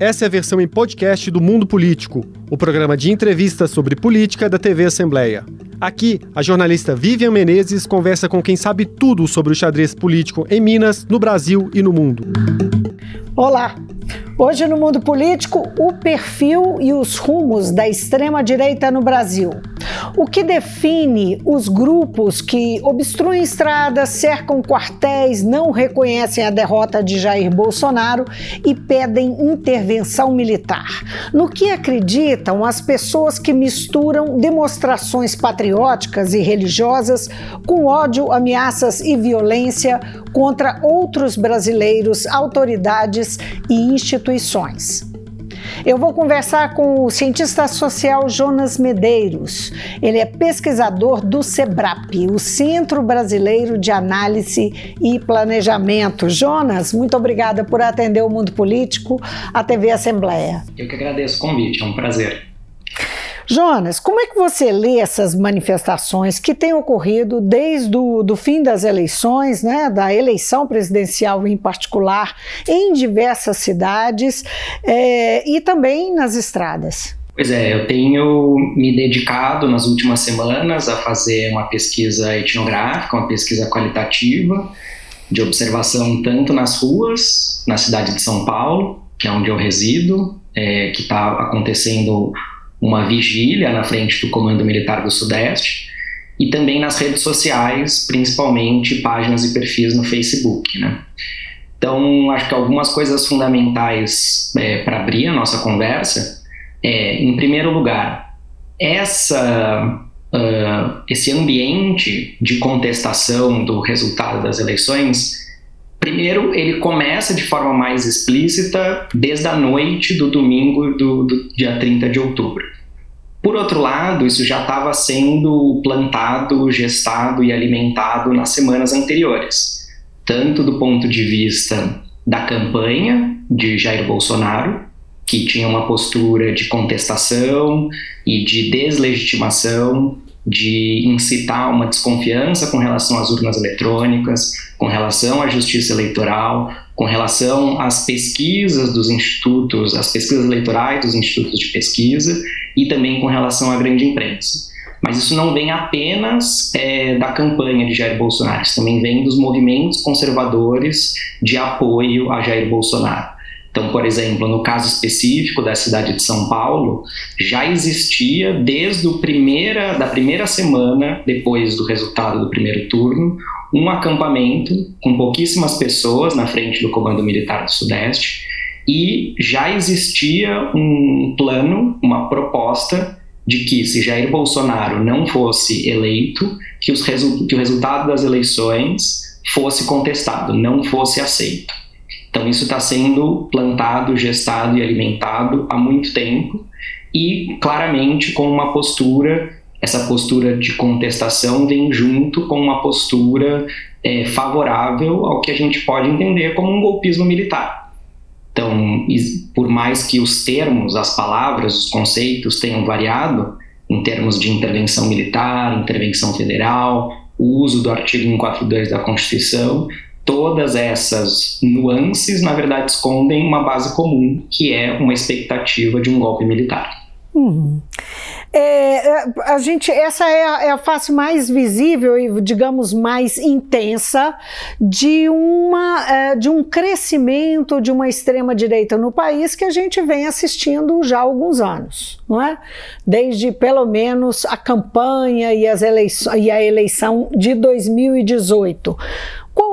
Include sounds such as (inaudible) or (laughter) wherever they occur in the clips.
Essa é a versão em podcast do Mundo Político, o programa de entrevistas sobre política da TV Assembleia. Aqui, a jornalista Vivian Menezes conversa com quem sabe tudo sobre o xadrez político em Minas, no Brasil e no mundo. Olá! Hoje no mundo político, o perfil e os rumos da extrema-direita no Brasil. O que define os grupos que obstruem estradas, cercam quartéis, não reconhecem a derrota de Jair Bolsonaro e pedem intervenção militar? No que acreditam as pessoas que misturam demonstrações patrióticas e religiosas com ódio, ameaças e violência contra outros brasileiros, autoridades e instituições? Eu vou conversar com o cientista social Jonas Medeiros. Ele é pesquisador do SEBRAP, o Centro Brasileiro de Análise e Planejamento. Jonas, muito obrigada por atender o Mundo Político, a TV Assembleia. Eu que agradeço o convite, é um prazer. Jonas, como é que você lê essas manifestações que têm ocorrido desde o do fim das eleições, né, da eleição presidencial em particular, em diversas cidades é, e também nas estradas? Pois é, eu tenho me dedicado nas últimas semanas a fazer uma pesquisa etnográfica, uma pesquisa qualitativa, de observação tanto nas ruas, na cidade de São Paulo, que é onde eu resido, é, que está acontecendo uma vigília na frente do Comando Militar do Sudeste e também nas redes sociais, principalmente páginas e perfis no Facebook, né? Então, acho que algumas coisas fundamentais é, para abrir a nossa conversa é, em primeiro lugar, essa, uh, esse ambiente de contestação do resultado das eleições, primeiro, ele começa de forma mais explícita desde a noite do domingo do, do dia 30 de outubro. Por outro lado, isso já estava sendo plantado, gestado e alimentado nas semanas anteriores, tanto do ponto de vista da campanha de Jair Bolsonaro, que tinha uma postura de contestação e de deslegitimação, de incitar uma desconfiança com relação às urnas eletrônicas, com relação à justiça eleitoral, com relação às pesquisas dos institutos, às pesquisas eleitorais dos institutos de pesquisa e também com relação à grande imprensa. Mas isso não vem apenas é, da campanha de Jair Bolsonaro, isso também vem dos movimentos conservadores de apoio a Jair Bolsonaro. Então, por exemplo, no caso específico da cidade de São Paulo, já existia desde o primeira, da primeira semana depois do resultado do primeiro turno um acampamento com pouquíssimas pessoas na frente do Comando Militar do Sudeste e já existia um plano, uma proposta de que se Jair Bolsonaro não fosse eleito, que, que o resultado das eleições fosse contestado, não fosse aceito. Então isso está sendo plantado, gestado e alimentado há muito tempo e claramente com uma postura, essa postura de contestação vem junto com uma postura é, favorável ao que a gente pode entender como um golpismo militar. Então, por mais que os termos, as palavras, os conceitos tenham variado, em termos de intervenção militar, intervenção federal, o uso do artigo 142 da Constituição, todas essas nuances, na verdade, escondem uma base comum, que é uma expectativa de um golpe militar. Uhum. É, a gente, essa é a, é a, face mais visível e, digamos, mais intensa de, uma, é, de um crescimento de uma extrema-direita no país que a gente vem assistindo já há alguns anos, não é? Desde pelo menos a campanha e, as eleições, e a eleição de 2018.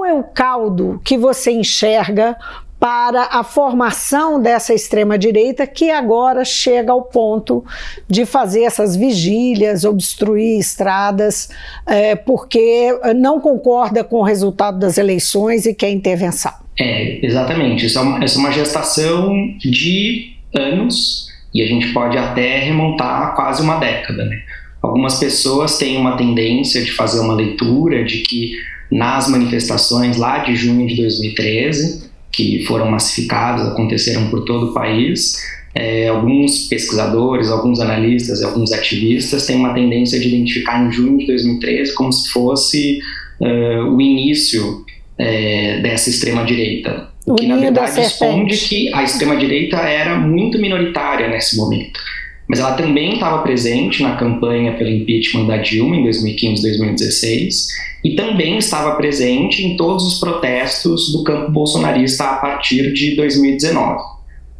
É o caldo que você enxerga para a formação dessa extrema-direita que agora chega ao ponto de fazer essas vigílias, obstruir estradas, é, porque não concorda com o resultado das eleições e quer intervenção. É, exatamente. Isso é uma, isso é uma gestação de anos e a gente pode até remontar quase uma década. Né? Algumas pessoas têm uma tendência de fazer uma leitura de que nas manifestações lá de junho de 2013 que foram massificados, aconteceram por todo o país. É, alguns pesquisadores, alguns analistas alguns ativistas têm uma tendência de identificar em junho de 2013 como se fosse uh, o início é, dessa extrema-direita. O que, na verdade, esconde que a extrema-direita era muito minoritária nesse momento. Mas ela também estava presente na campanha pelo impeachment da Dilma em 2015 2016 e também estava presente em todos os protestos do campo bolsonarista a partir de 2019.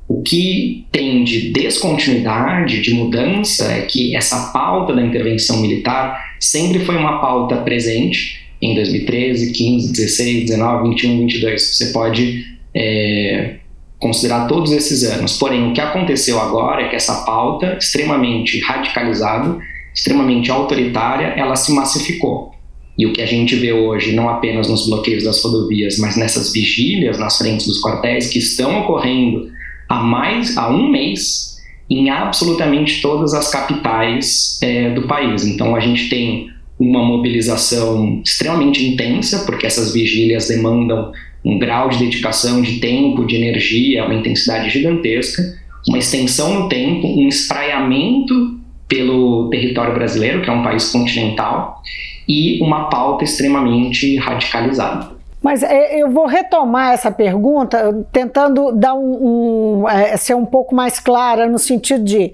O que tem de descontinuidade, de mudança, é que essa pauta da intervenção militar sempre foi uma pauta presente em 2013, 15, 16, 19, 21, 22. Você pode é, considerar todos esses anos. Porém, o que aconteceu agora é que essa pauta, extremamente radicalizada, extremamente autoritária, ela se massificou. E o que a gente vê hoje, não apenas nos bloqueios das rodovias, mas nessas vigílias nas frentes dos quartéis que estão ocorrendo há mais há um mês em absolutamente todas as capitais é, do país. Então a gente tem uma mobilização extremamente intensa, porque essas vigílias demandam um grau de dedicação, de tempo, de energia, uma intensidade gigantesca, uma extensão no tempo, um espraiamento pelo território brasileiro, que é um país continental, e uma pauta extremamente radicalizada. Mas é, eu vou retomar essa pergunta, tentando dar um, um é, ser um pouco mais clara no sentido de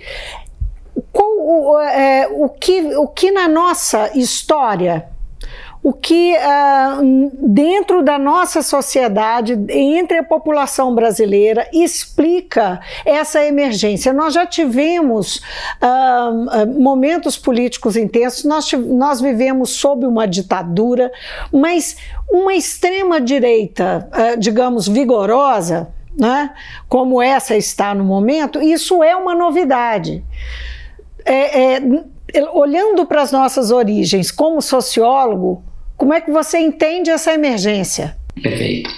qual, o, é, o, que, o que na nossa história o que uh, dentro da nossa sociedade, entre a população brasileira, explica essa emergência. Nós já tivemos uh, momentos políticos intensos, nós, nós vivemos sob uma ditadura, mas uma extrema-direita, uh, digamos, vigorosa, né, como essa está no momento, isso é uma novidade. É, é, olhando para as nossas origens como sociólogo, como é que você entende essa emergência? Perfeito.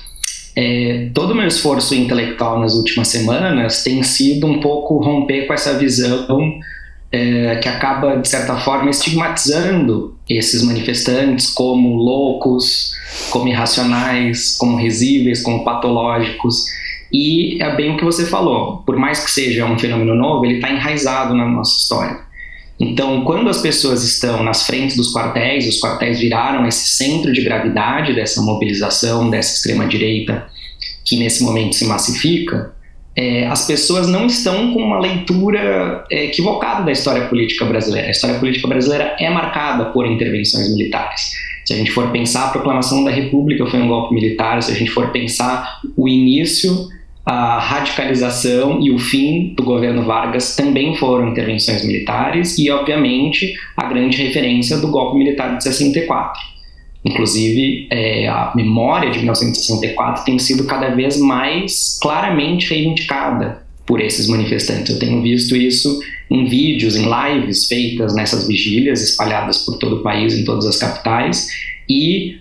É, todo o meu esforço intelectual nas últimas semanas tem sido um pouco romper com essa visão é, que acaba, de certa forma, estigmatizando esses manifestantes como loucos, como irracionais, como risíveis, como patológicos. E é bem o que você falou, por mais que seja um fenômeno novo, ele está enraizado na nossa história. Então, quando as pessoas estão nas frentes dos quartéis, os quartéis viraram esse centro de gravidade dessa mobilização dessa extrema-direita que nesse momento se massifica, é, as pessoas não estão com uma leitura é, equivocada da história política brasileira. A história política brasileira é marcada por intervenções militares. Se a gente for pensar a proclamação da República foi um golpe militar, se a gente for pensar o início a radicalização e o fim do governo Vargas também foram intervenções militares e, obviamente, a grande referência do golpe militar de 64. Inclusive, é, a memória de 1964 tem sido cada vez mais claramente reivindicada por esses manifestantes. Eu tenho visto isso em vídeos, em lives feitas nessas vigílias espalhadas por todo o país, em todas as capitais, e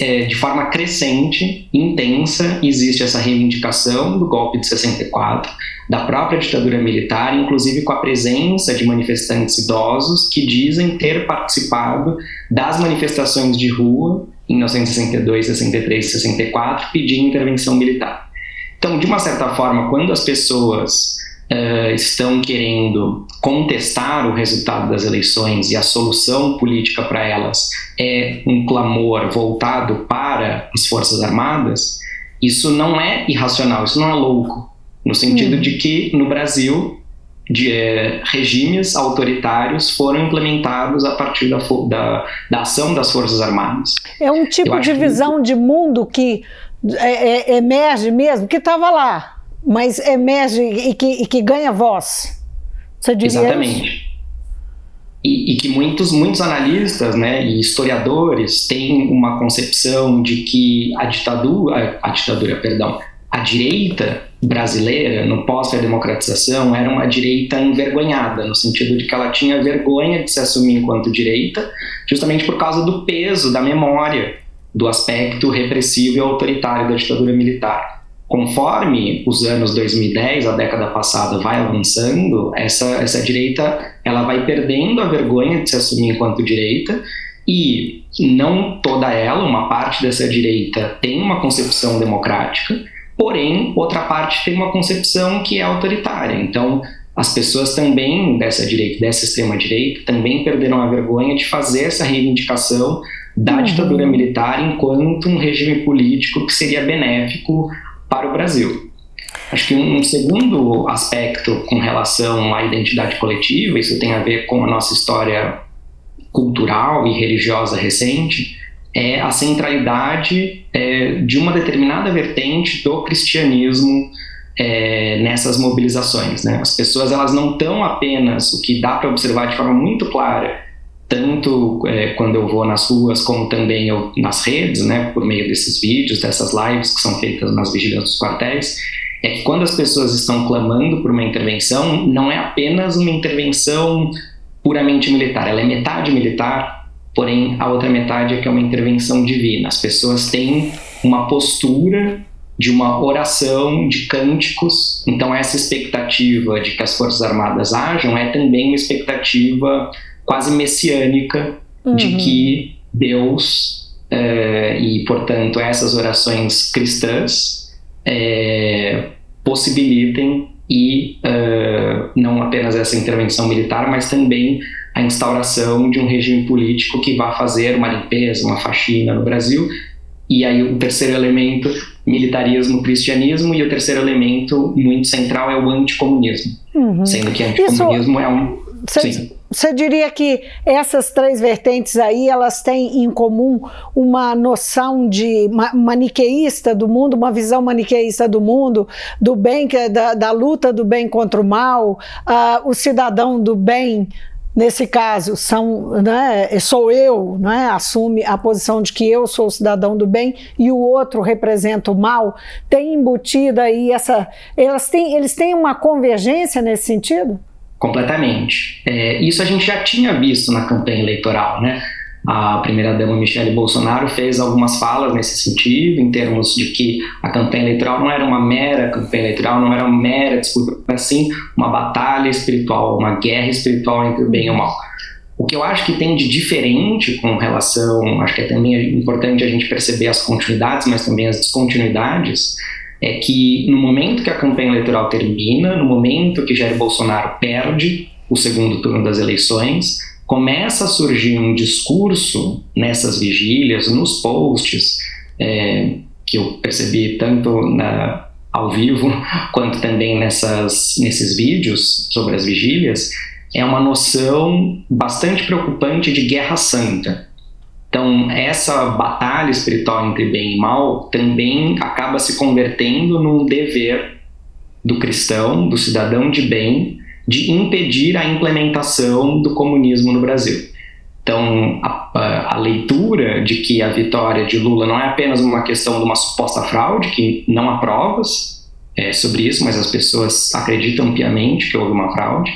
é, de forma crescente, intensa, existe essa reivindicação do golpe de 64, da própria ditadura militar, inclusive com a presença de manifestantes idosos que dizem ter participado das manifestações de rua em 1962, 63 e 64, pedindo intervenção militar. Então, de uma certa forma, quando as pessoas uh, estão querendo contestar o resultado das eleições e a solução política para elas é um clamor voltado para as Forças Armadas, isso não é irracional, isso não é louco, no sentido hum. de que no Brasil de, é, regimes autoritários foram implementados a partir da, da, da, ação das Forças Armadas. É um tipo de visão que... de mundo que é, é, emerge mesmo, que estava lá mas emerge e que, e que ganha voz. Você diria Exatamente. Isso? E, e, que muitos, muitos analistas né, e historiadores têm uma concepção de que a ditadura, a, a ditadura, perdão, a direita brasileira, no pós-democratização, era uma direita envergonhada, no sentido de que ela tinha vergonha de se assumir enquanto direita, justamente por causa do peso da memória do aspecto repressivo e autoritário da ditadura militar conforme os anos 2010, a década passada, vai avançando, essa, essa direita ela vai perdendo a vergonha de se assumir enquanto direita e não toda ela, uma parte dessa direita tem uma concepção democrática, porém outra parte tem uma concepção que é autoritária. Então as pessoas também dessa direita, dessa extrema direita, também perderam a vergonha de fazer essa reivindicação da uhum. ditadura militar enquanto um regime político que seria benéfico para o Brasil. Acho que um segundo aspecto com relação à identidade coletiva, isso tem a ver com a nossa história cultural e religiosa recente, é a centralidade é, de uma determinada vertente do cristianismo é, nessas mobilizações. Né? As pessoas elas não estão apenas, o que dá para observar de forma muito clara, tanto é, quando eu vou nas ruas como também eu, nas redes, né, por meio desses vídeos, dessas lives que são feitas nas vigílias dos quartéis, é que quando as pessoas estão clamando por uma intervenção, não é apenas uma intervenção puramente militar, ela é metade militar, porém a outra metade é que é uma intervenção divina. As pessoas têm uma postura de uma oração, de cânticos. Então, essa expectativa de que as Forças Armadas ajam é também uma expectativa quase messiânica uhum. de que Deus, é, e portanto essas orações cristãs, é, possibilitem e uh, não apenas essa intervenção militar, mas também a instauração de um regime político que vá fazer uma limpeza, uma faxina no Brasil. E aí o terceiro elemento, militarismo, cristianismo, e o terceiro elemento muito central é o anticomunismo, uhum. sendo que anticomunismo Isso... é um você diria que essas três vertentes aí, elas têm em comum uma noção de maniqueísta do mundo, uma visão maniqueísta do mundo, do bem, da, da luta do bem contra o mal, uh, o cidadão do bem, nesse caso, são, né, sou eu, né, assume a posição de que eu sou o cidadão do bem e o outro representa o mal, tem embutida aí essa. Elas têm, eles têm uma convergência nesse sentido? Completamente. É, isso a gente já tinha visto na campanha eleitoral, né? A primeira-dama Michele Bolsonaro fez algumas falas nesse sentido, em termos de que a campanha eleitoral não era uma mera campanha eleitoral, não era uma mera disputa, mas sim uma batalha espiritual, uma guerra espiritual entre o bem e o mal. O que eu acho que tem de diferente com relação, acho que é também importante a gente perceber as continuidades, mas também as descontinuidades, é que no momento que a campanha eleitoral termina, no momento que Jair Bolsonaro perde o segundo turno das eleições, começa a surgir um discurso nessas vigílias, nos posts, é, que eu percebi tanto na, ao vivo (laughs) quanto também nessas, nesses vídeos sobre as vigílias, é uma noção bastante preocupante de guerra santa. Então, essa batalha espiritual entre bem e mal também acaba se convertendo num dever do cristão, do cidadão de bem, de impedir a implementação do comunismo no Brasil. Então, a, a, leitura de que a vitória de Lula não é apenas uma questão de uma suposta fraude, que não há provas é, sobre isso, mas as pessoas acreditam piamente que houve uma fraude.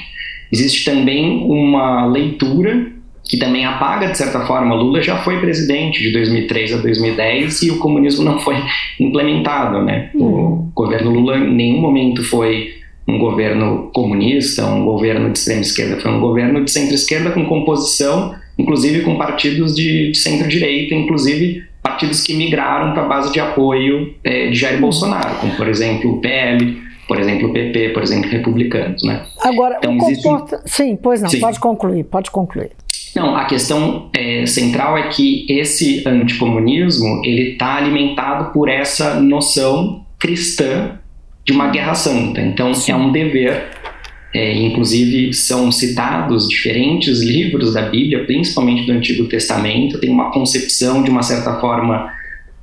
Existe também uma leitura que também apaga, de certa forma, Lula já foi presidente de 2003 a 2010 e o comunismo não foi (laughs) implementado, né? O uhum. governo Lula em nenhum momento foi um governo comunista, um governo de extrema esquerda, foi um governo de centro-esquerda com composição, inclusive com partidos de, de centro-direita, inclusive partidos que migraram para a base de apoio é, de Jair Bolsonaro, como por exemplo o PL, por exemplo o PP, por exemplo republicanos, né? Agora, então, existe... comporta... sim, pois não, Sim. pode concluir, pode concluir. Não, a questão é, central é que esse anticomunismo ele está alimentado por essa noção cristã de uma guerra santa. Então Sim. é um dever. É, inclusive são citados diferentes livros da Bíblia, principalmente do Antigo Testamento. Tem uma concepção de uma certa forma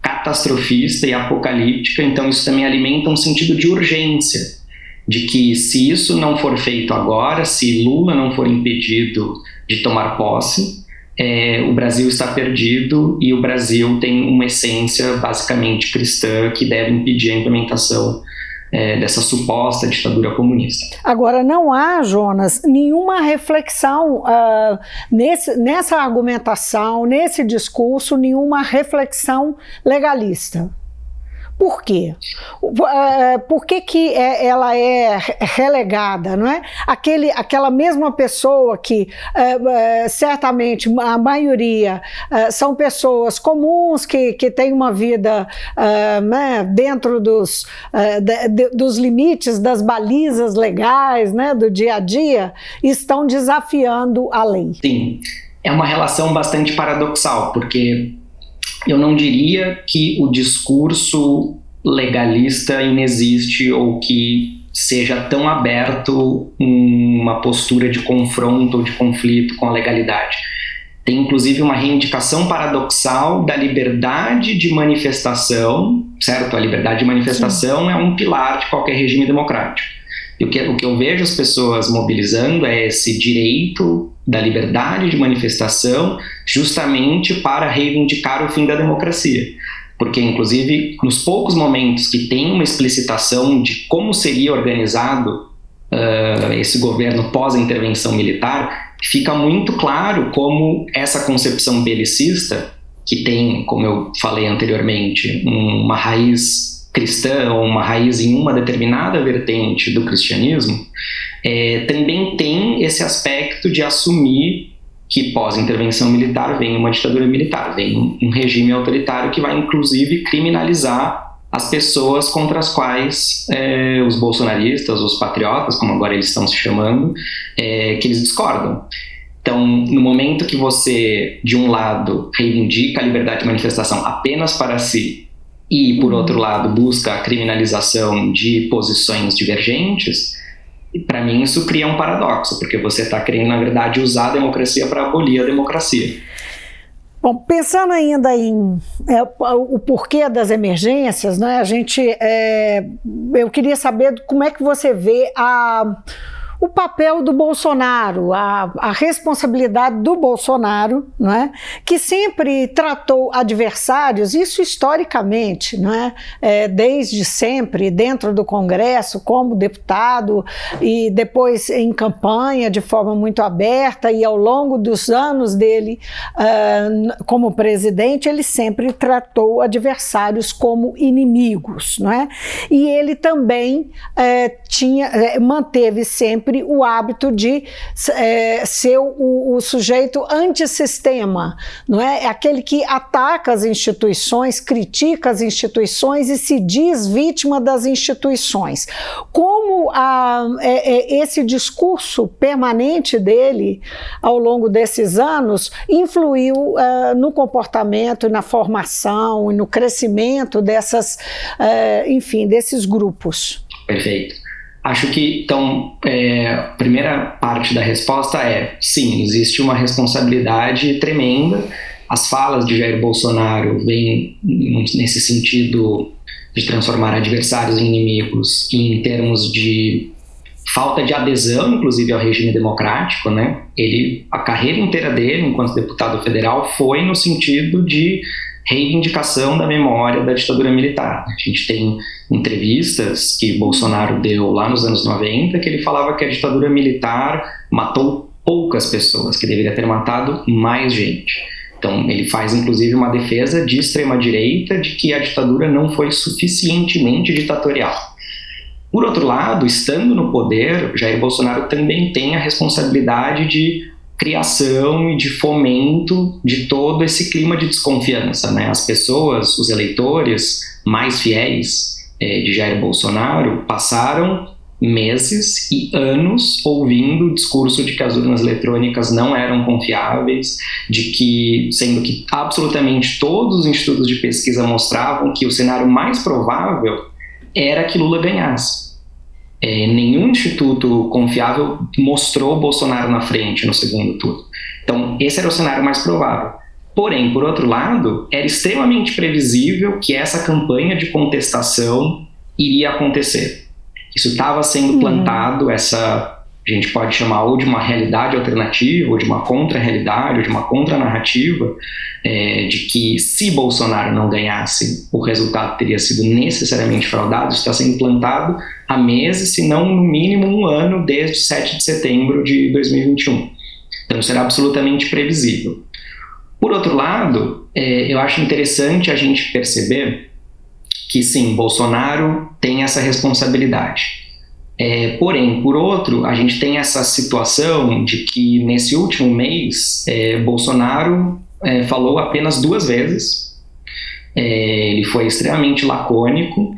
catastrofista e apocalíptica. Então isso também alimenta um sentido de urgência de que se isso não for feito agora, se Lula não for impedido de tomar posse, é, o Brasil está perdido e o Brasil tem uma essência basicamente cristã que deve impedir a implementação é, dessa suposta ditadura comunista. Agora, não há, Jonas, nenhuma reflexão uh, nesse, nessa argumentação, nesse discurso, nenhuma reflexão legalista. Por quê? É, por que, que é, ela é relegada, não é? Aquele, aquela mesma pessoa que é, certamente a maioria são pessoas comuns que, que têm uma vida né, dentro dos, dos limites, das balizas legais né, do dia a dia, estão desafiando a lei. Sim. é uma relação bastante paradoxal, porque eu não diria que o discurso legalista inexiste ou que seja tão aberto uma postura de confronto ou de conflito com a legalidade. Tem inclusive uma reivindicação paradoxal da liberdade de manifestação, certo? A liberdade de manifestação Sim. é um pilar de qualquer regime democrático. E o que, o que eu vejo as pessoas mobilizando é esse direito da liberdade de manifestação, justamente para reivindicar o fim da democracia. Porque, inclusive, nos poucos momentos que tem uma explicitação de como seria organizado uh, esse governo pós-intervenção militar, fica muito claro como essa concepção belicista, que tem, como eu falei anteriormente, uma raiz cristã ou uma raiz em uma determinada vertente do cristianismo, é, também tem esse aspecto de assumir que pós-intervenção militar vem uma ditadura militar, vem um regime autoritário que vai inclusive criminalizar as pessoas contra as quais é, os bolsonaristas, os patriotas, como agora eles estão se chamando, é, que eles discordam. Então, no momento que você, de um lado, reivindica a liberdade de manifestação apenas para si e, por outro lado, busca a criminalização de posições divergentes, e para mim isso cria um paradoxo, porque você está querendo, na verdade, usar a democracia para abolir a democracia. Bom, pensando ainda em é, o porquê das emergências, né, a gente, é, eu queria saber como é que você vê a o papel do Bolsonaro, a, a responsabilidade do Bolsonaro, não é? que sempre tratou adversários, isso historicamente, não é? é? desde sempre, dentro do Congresso, como deputado e depois em campanha de forma muito aberta, e ao longo dos anos dele uh, como presidente, ele sempre tratou adversários como inimigos. Não é? E ele também uh, tinha, uh, manteve sempre sempre o hábito de é, ser o, o, sujeito antissistema, não é? É aquele que ataca as instituições, critica as instituições e se diz vítima das instituições. Como a, é, é, esse discurso permanente dele ao longo desses anos influiu é, no comportamento, na formação e no crescimento dessas, é, enfim, desses grupos. Perfeito. Acho que, então, é, a primeira parte da resposta é sim, existe uma responsabilidade tremenda. As falas de Jair Bolsonaro vêm nesse sentido de transformar adversários em inimigos em termos de falta de adesão, inclusive, ao regime democrático, né? Ele, a carreira inteira dele, enquanto deputado federal, foi no sentido de reivindicação da memória da ditadura militar. A gente tem entrevistas que Bolsonaro deu lá nos anos 90 que ele falava que a ditadura militar matou poucas pessoas, que deveria ter matado mais gente. Então, ele faz inclusive uma defesa de extrema-direita de que a ditadura não foi suficientemente ditatorial. Por outro lado, estando no poder, Jair Bolsonaro também tem a responsabilidade de criação e de fomento de todo esse clima de desconfiança. Né? As pessoas, os eleitores mais fiéis é, de Jair Bolsonaro passaram meses e anos ouvindo o discurso de que as urnas eletrônicas não eram confiáveis, de que, sendo que absolutamente todos os institutos de pesquisa mostravam que o cenário mais provável era que Lula ganhasse. É, nenhum instituto confiável mostrou Bolsonaro na frente no segundo turno. Então, esse era o cenário mais provável. Porém, por outro lado, era extremamente previsível que essa campanha de contestação iria acontecer. Isso estava sendo uhum. plantado, essa a gente pode chamar ou de uma realidade alternativa, ou de uma contra-realidade, ou de uma contra-narrativa, é, de que se Bolsonaro não ganhasse, o resultado teria sido necessariamente fraudado, está sendo plantado há meses, se não no mínimo um ano, desde 7 de setembro de 2021. Então, será absolutamente previsível. Por outro lado, é, eu acho interessante a gente perceber que sim, Bolsonaro tem essa responsabilidade. É, porém, por outro, a gente tem essa situação de que nesse último mês é, Bolsonaro é, falou apenas duas vezes. É, ele foi extremamente lacônico.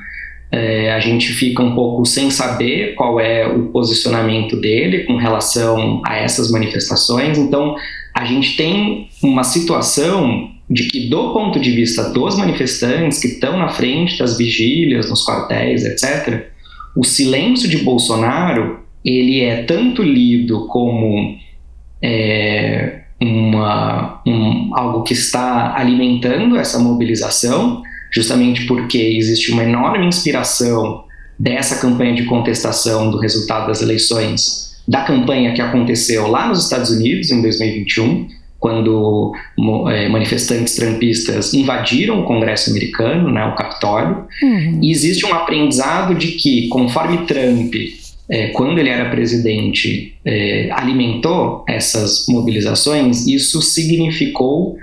É, a gente fica um pouco sem saber qual é o posicionamento dele com relação a essas manifestações. Então, a gente tem uma situação de que, do ponto de vista dos manifestantes que estão na frente das vigílias, nos quartéis, etc., o silêncio de Bolsonaro ele é tanto lido como é, uma, um, algo que está alimentando essa mobilização, justamente porque existe uma enorme inspiração dessa campanha de contestação do resultado das eleições, da campanha que aconteceu lá nos Estados Unidos em 2021, quando é, manifestantes trampistas invadiram o Congresso americano, né, o Capitólio, uhum. e existe um aprendizado de que, conforme Trump, é, quando ele era presidente, é, alimentou essas mobilizações, isso significou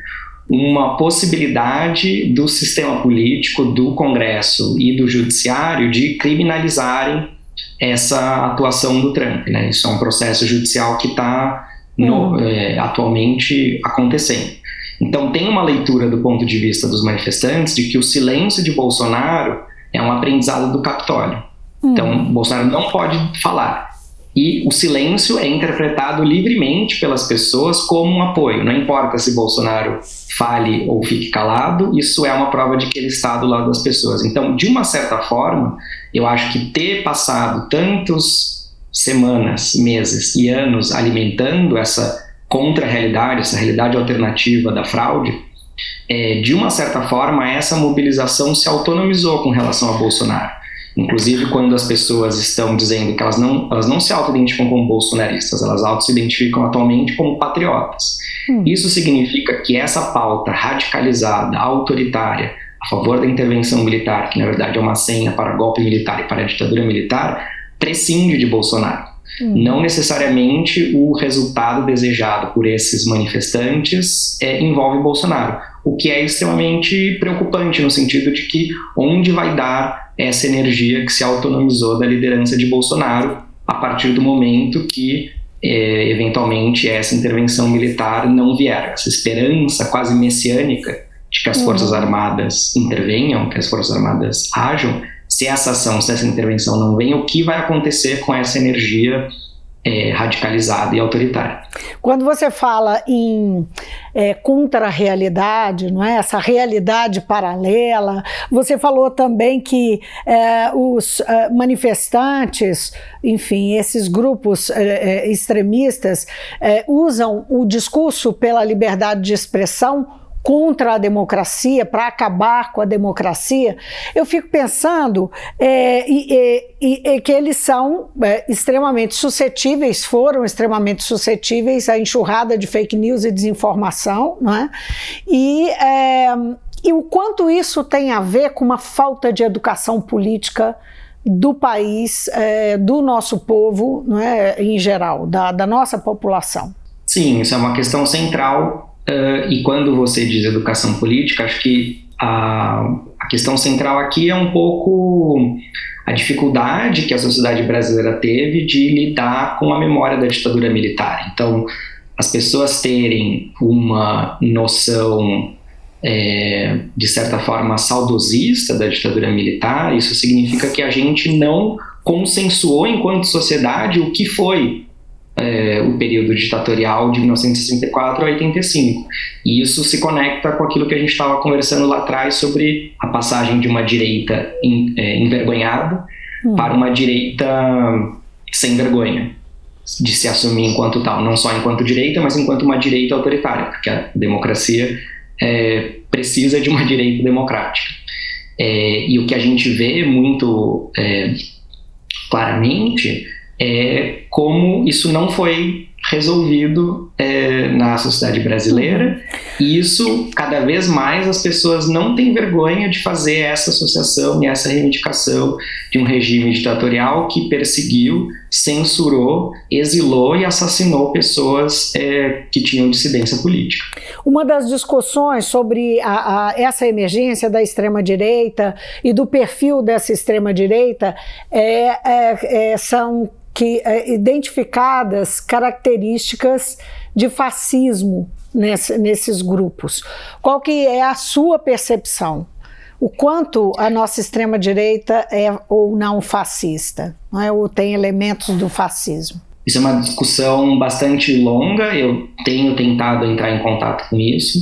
uma possibilidade do sistema político, do Congresso e do Judiciário de criminalizarem essa atuação do Trump. Né? Isso é um processo judicial que está uhum. é, atualmente acontecendo. Então, tem uma leitura do ponto de vista dos manifestantes de que o silêncio de Bolsonaro é um aprendizado do Capitólio. Então, uhum. Bolsonaro não pode falar. E o silêncio é interpretado livremente pelas pessoas como um apoio. Não importa se Bolsonaro fale ou fique calado, isso é uma prova de que ele está do lado das pessoas. Então, de uma certa forma, eu acho que ter passado tantos semanas, meses e anos alimentando essa contra-realidade, essa realidade alternativa da fraude, é, de uma certa forma, essa mobilização se autonomizou com relação a Bolsonaro. Inclusive, quando as pessoas estão dizendo que elas não, elas não se auto-identificam como bolsonaristas, elas auto-se-identificam atualmente como patriotas. Hum. Isso significa que essa pauta radicalizada, autoritária, a favor da intervenção militar, que na verdade é uma senha para golpe militar e para a ditadura militar, prescinde de Bolsonaro. Hum. Não necessariamente o resultado desejado por esses manifestantes é, envolve Bolsonaro, o que é extremamente preocupante no sentido de que onde vai dar essa energia que se autonomizou da liderança de Bolsonaro a partir do momento que é, eventualmente essa intervenção militar não vier. Essa esperança quase messiânica de que as uhum. Forças Armadas intervenham, que as Forças Armadas ajam, se essa ação, se essa intervenção não vem, o que vai acontecer com essa energia é, radicalizada e autoritária. Quando você fala em é, contra-realidade, não é? essa realidade paralela, você falou também que é, os é, manifestantes, enfim, esses grupos é, é, extremistas usam o discurso pela liberdade de expressão contra a democracia, para acabar com a democracia, eu fico pensando é, e, e, e, que eles são é, extremamente suscetíveis, foram extremamente suscetíveis à enxurrada de fake news e desinformação, não é? E, é, e o quanto isso tem a ver com uma falta de educação política do país, é, do nosso povo, não é, em geral, da, da nossa população. Sim, isso é uma questão central Uh, e quando você diz educação política, acho que a, a questão central aqui é um pouco a dificuldade que a sociedade brasileira teve de lidar com a memória da ditadura militar. Então, as pessoas terem uma noção, é, de certa forma, saudosista da ditadura militar, isso significa que a gente não consensuou enquanto sociedade o que foi é, o período ditatorial de 1964 a 85. E isso se conecta com aquilo que a gente estava conversando lá atrás sobre a passagem de uma direita in, é, envergonhada hum. para uma direita sem vergonha de se assumir enquanto tal, não só enquanto direita, mas enquanto uma direita autoritária, porque a democracia é, precisa de uma direita democrática. É, e o que a gente vê muito é, claramente é, como isso não foi resolvido é, na sociedade brasileira e isso cada vez mais as pessoas não têm vergonha de fazer essa associação e essa reivindicação de um regime ditatorial que perseguiu, censurou, exilou e assassinou pessoas é, que tinham dissidência política. Uma das discussões sobre a, a, essa emergência da extrema direita e do perfil dessa extrema direita é, é, é são que é, identificadas características de fascismo nesse, nesses grupos. Qual que é a sua percepção? O quanto a nossa extrema direita é ou não fascista, não é? ou tem elementos do fascismo? Isso é uma discussão bastante longa, eu tenho tentado entrar em contato com isso.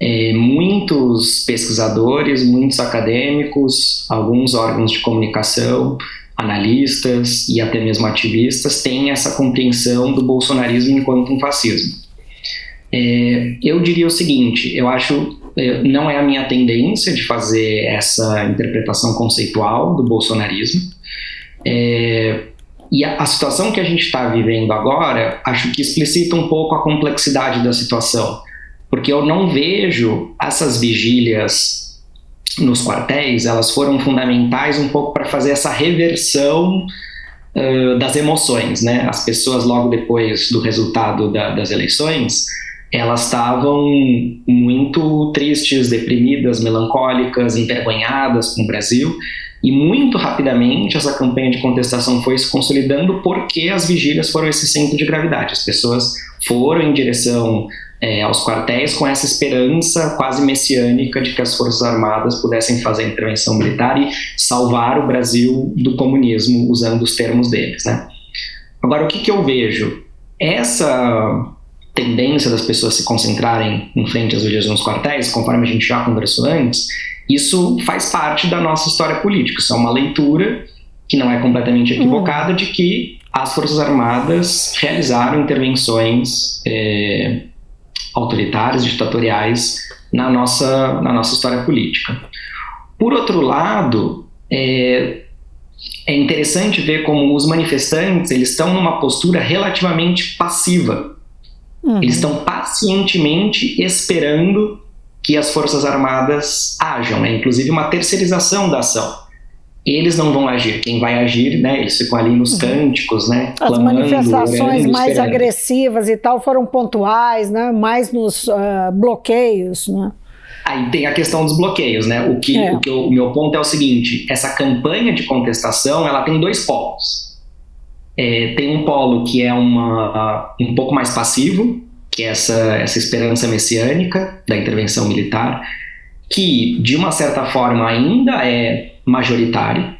É, muitos pesquisadores, muitos acadêmicos, alguns órgãos de comunicação, analistas e até mesmo ativistas têm essa compreensão do bolsonarismo enquanto um fascismo. É, eu diria o seguinte: eu acho é, não é a minha tendência de fazer essa interpretação conceitual do bolsonarismo. É, e a, a, situação que a gente está vivendo agora, acho que explicita um pouco a complexidade da situação, porque eu não vejo essas vigílias nos quartéis, elas foram fundamentais um pouco para fazer essa reversão uh, das emoções, né? As pessoas logo depois do resultado da, das eleições, elas estavam muito tristes, deprimidas, melancólicas, envergonhadas com o Brasil. E muito rapidamente essa campanha de contestação foi se consolidando porque as vigílias foram esse centro de gravidade. As pessoas foram em direção é, aos quartéis com essa esperança quase messiânica de que as Forças Armadas pudessem fazer intervenção militar e salvar o Brasil do comunismo, usando os termos deles. Né? Agora, o que, que eu vejo? Essa tendência das pessoas se concentrarem em frente às vigílias nos quartéis, conforme a gente já conversou antes, isso faz parte da nossa história política. Isso é uma leitura que não é completamente equivocada de que as Forças Armadas realizaram intervenções é, autoritárias, ditatoriais na nossa, na nossa história política. Por outro lado, é, é interessante ver como os manifestantes eles estão numa postura relativamente passiva Uhum. Eles estão pacientemente esperando que as Forças Armadas ajam, é inclusive uma terceirização da ação. Eles não vão agir, quem vai agir, né? Eles ficam ali nos uhum. cânticos, né? As clamando, manifestações orando, mais agressivas e tal foram pontuais, né? Mais nos uh, bloqueios, né? Aí tem a questão dos bloqueios, né? O que, é. o, que eu, o meu ponto é o seguinte: essa campanha de contestação, ela tem dois polos é, tem um polo que é uma, um pouco mais passivo, que é essa, essa esperança messiânica da intervenção militar, que de uma certa forma ainda é majoritário,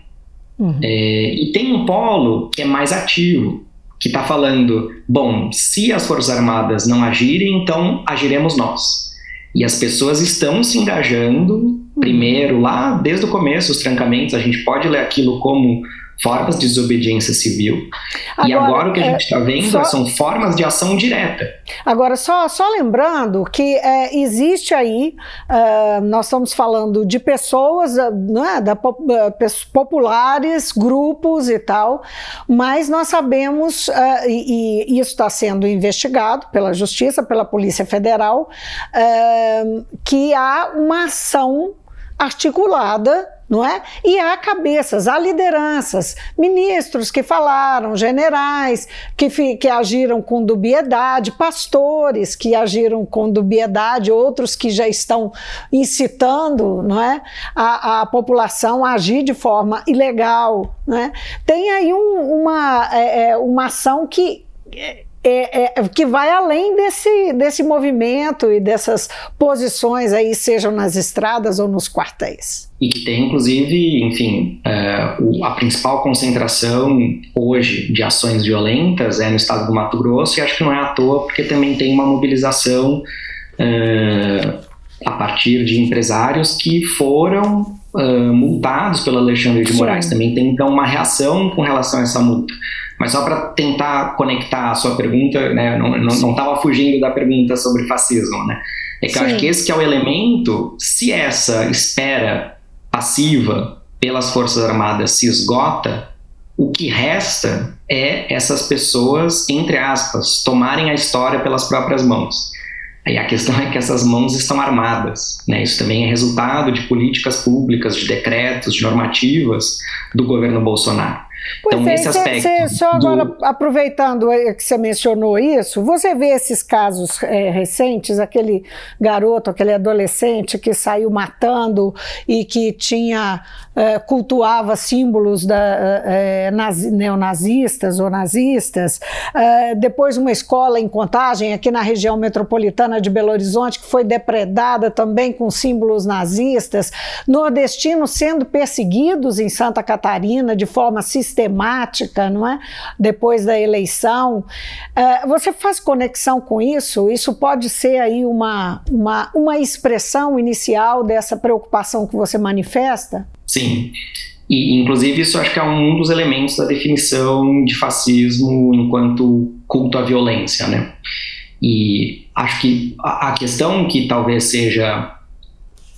uhum. é, e tem um polo que é mais ativo, que está falando: bom, se as Forças Armadas não agirem, então agiremos nós. E as pessoas estão se engajando, uhum. primeiro, lá desde o começo, os trancamentos, a gente pode ler aquilo como formas de desobediência civil. Agora, e agora o que a gente está é, vendo só, são formas de ação direta. Agora, só, só lembrando que é, existe aí, uh, nós estamos falando de pessoas né, da, populares, grupos e tal, mas nós sabemos, e, e, isso está sendo investigado pela Justiça, pela Polícia Federal, que há uma ação articulada não é? E há cabeças, há lideranças, ministros que falaram, generais que, que agiram com dubiedade, pastores que agiram com dubiedade, outros que já estão incitando não é? a, a população a agir de forma ilegal. Não é? Tem aí um, uma, é, é uma ação que é, é, que vai além desse, desse movimento e dessas posições aí, sejam nas estradas ou nos quartéis. E que tem, inclusive, enfim, é, o, a principal concentração hoje de ações violentas é no estado do Mato Grosso, e acho que não é à toa, porque também tem uma mobilização é, a partir de empresários que foram Uh, multados pelo Alexandre de Moraes. Sim. Também tem então uma reação com relação a essa multa. Mas só para tentar conectar a sua pergunta, né, não estava fugindo da pergunta sobre fascismo, né? É que Sim. eu acho que esse que é o elemento, se essa espera passiva pelas Forças Armadas se esgota, o que resta é essas pessoas, entre aspas, tomarem a história pelas próprias mãos. Aí a questão é que essas mãos estão armadas. Né? Isso também é resultado de políticas públicas, de decretos, de normativas do governo Bolsonaro. Pois então, é, nesse aspecto. Cê, só do... agora, aproveitando que você mencionou isso, você vê esses casos é, recentes, aquele garoto, aquele adolescente que saiu matando e que tinha é, cultuava símbolos da, é, nazi, neonazistas ou nazistas, é, depois uma escola em Contagem, aqui na região metropolitana de Belo Horizonte, que foi depredada também com símbolos nazistas, nordestinos sendo perseguidos em Santa Catarina de forma sistemática sistemática, não é? Depois da eleição. Uh, você faz conexão com isso? Isso pode ser aí uma, uma, uma expressão inicial dessa preocupação que você manifesta? Sim. E, inclusive, isso acho que é um dos elementos da definição de fascismo enquanto culto à violência, né? E acho que a questão que talvez seja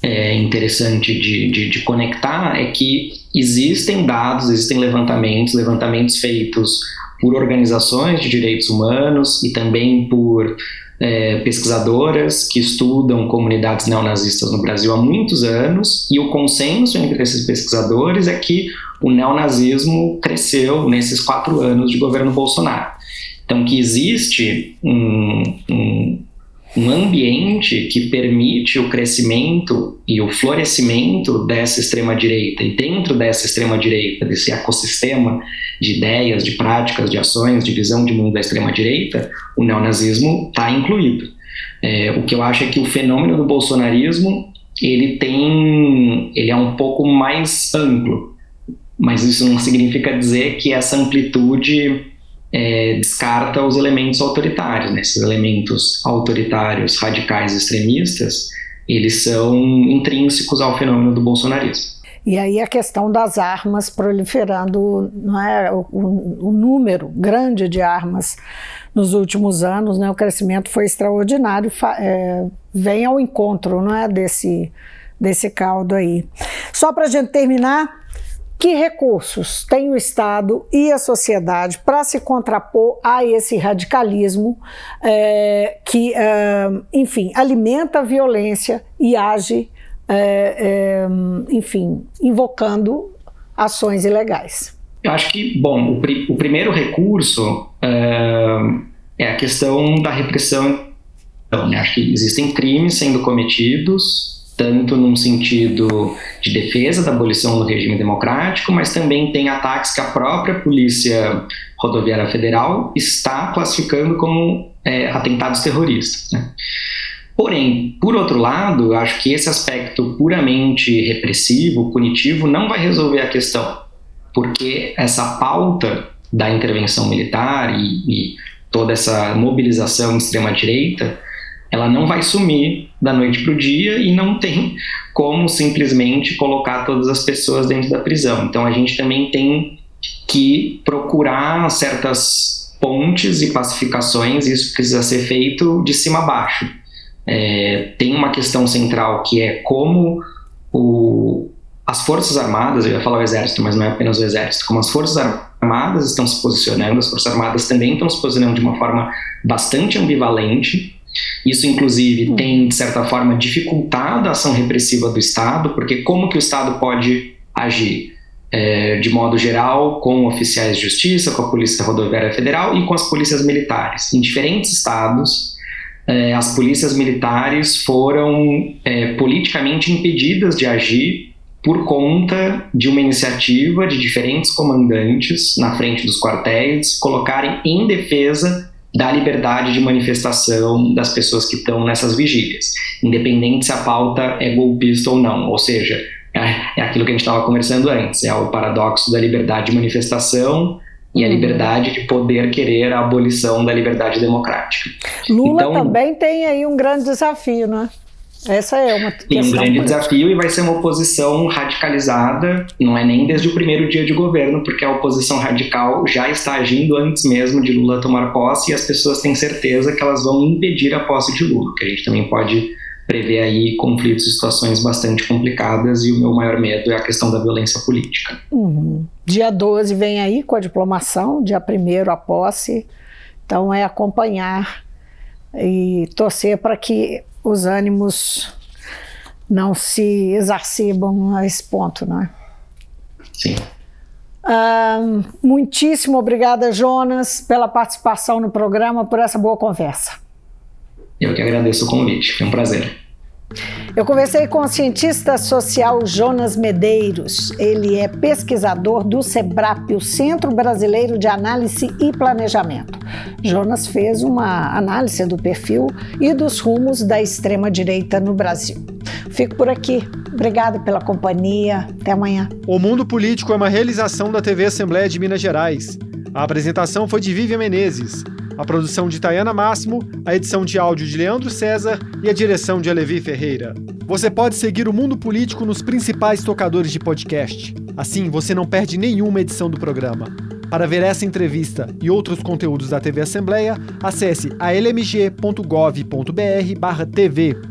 é, interessante de, de, de, conectar é que existem dados, existem levantamentos, levantamentos feitos por organizações de direitos humanos e também por é, pesquisadoras que estudam comunidades neonazistas no Brasil há muitos anos, e o consenso entre esses pesquisadores é que o neonazismo cresceu nesses quatro anos de governo Bolsonaro. Então, que existe um, um um ambiente que permite o crescimento e o florescimento dessa extrema-direita. E dentro dessa extrema-direita, desse ecossistema de ideias, de práticas, de ações, de visão de mundo da extrema-direita, o neonazismo está incluído. É, o que eu acho é que o fenômeno do bolsonarismo ele tem, ele é um pouco mais amplo, mas isso não significa dizer que essa amplitude é, descarta os elementos autoritários. Né? Esses elementos autoritários, radicais, extremistas, eles são intrínsecos ao fenômeno do bolsonarismo. E aí a questão das armas proliferando, não é, o, o, número grande de armas nos últimos anos, né, o crescimento foi extraordinário, é, vem ao encontro, não é, desse desse caldo aí. Só para a gente terminar, que recursos tem o Estado e a sociedade para se contrapor a esse radicalismo é, que, é, enfim, alimenta a violência e age, é, enfim, invocando ações ilegais? Eu acho que, bom, o, pri o primeiro recurso é, é a questão da repressão. Então, né, acho que existem crimes sendo cometidos tanto num sentido de defesa da abolição do regime democrático, mas também tem ataques que a própria Polícia Rodoviária Federal está classificando como é, atentados terroristas. Né? Porém, por outro lado, acho que esse aspecto puramente repressivo, punitivo, não vai resolver a questão, porque essa pauta da intervenção militar e, e toda essa mobilização extrema-direita ela não vai sumir da noite para o dia e não tem como simplesmente colocar todas as pessoas dentro da prisão. Então a gente também tem que procurar certas pontes e pacificações, isso precisa ser feito de cima a baixo. É, tem uma questão central que é como o, as Forças Armadas, eu ia falar o Exército, mas não é apenas o Exército, como as Forças Armadas estão se posicionando, as Forças Armadas também estão se posicionando de uma forma bastante ambivalente isso, inclusive, hum. tem, de certa forma, dificultado a ação repressiva do Estado, porque como que o Estado pode agir? É, de modo geral, com oficiais de justiça, com a Polícia Rodoviária Federal e com as polícias militares. Em diferentes estados, é, as polícias militares foram é, politicamente impedidas de agir por conta de uma iniciativa de diferentes comandantes na frente dos quartéis colocarem em defesa da liberdade de manifestação das pessoas que estão nessas vigílias, independente se a pauta é golpista ou não. Ou seja, é, é aquilo que a gente estava conversando antes, é o paradoxo da liberdade de manifestação e a uhum. liberdade de poder querer a abolição da liberdade democrática. Lula então, também tem aí um grande desafio, né? Essa é uma Tem um grande desafio e vai ser uma oposição radicalizada, não é nem desde o primeiro dia de governo, porque a oposição radical já está agindo antes mesmo de Lula tomar posse e as pessoas têm certeza que elas vão impedir a posse de Lula, que a gente também pode prever aí conflitos e situações bastante complicadas e o meu maior medo é a questão da violência política. Uhum. Dia 12 vem aí com a diplomação, dia 1 a posse, então é acompanhar e torcer para que os ânimos não se exacerbam a esse ponto, não é? Sim. Uh, muitíssimo obrigada, Jonas, pela participação no programa, por essa boa conversa. Eu que agradeço o convite, foi um prazer. Eu conversei com o cientista social Jonas Medeiros. Ele é pesquisador do SEBRAP, o Centro Brasileiro de Análise e Planejamento. Jonas fez uma análise do perfil e dos rumos da extrema-direita no Brasil. Fico por aqui. Obrigado pela companhia. Até amanhã. O Mundo Político é uma realização da TV Assembleia de Minas Gerais. A apresentação foi de Vivian Menezes, a produção de Tayana Máximo, a edição de áudio de Leandro César e a direção de Alevi Ferreira. Você pode seguir o Mundo Político nos principais tocadores de podcast. Assim, você não perde nenhuma edição do programa. Para ver essa entrevista e outros conteúdos da TV Assembleia, acesse almg.gov.br/tv.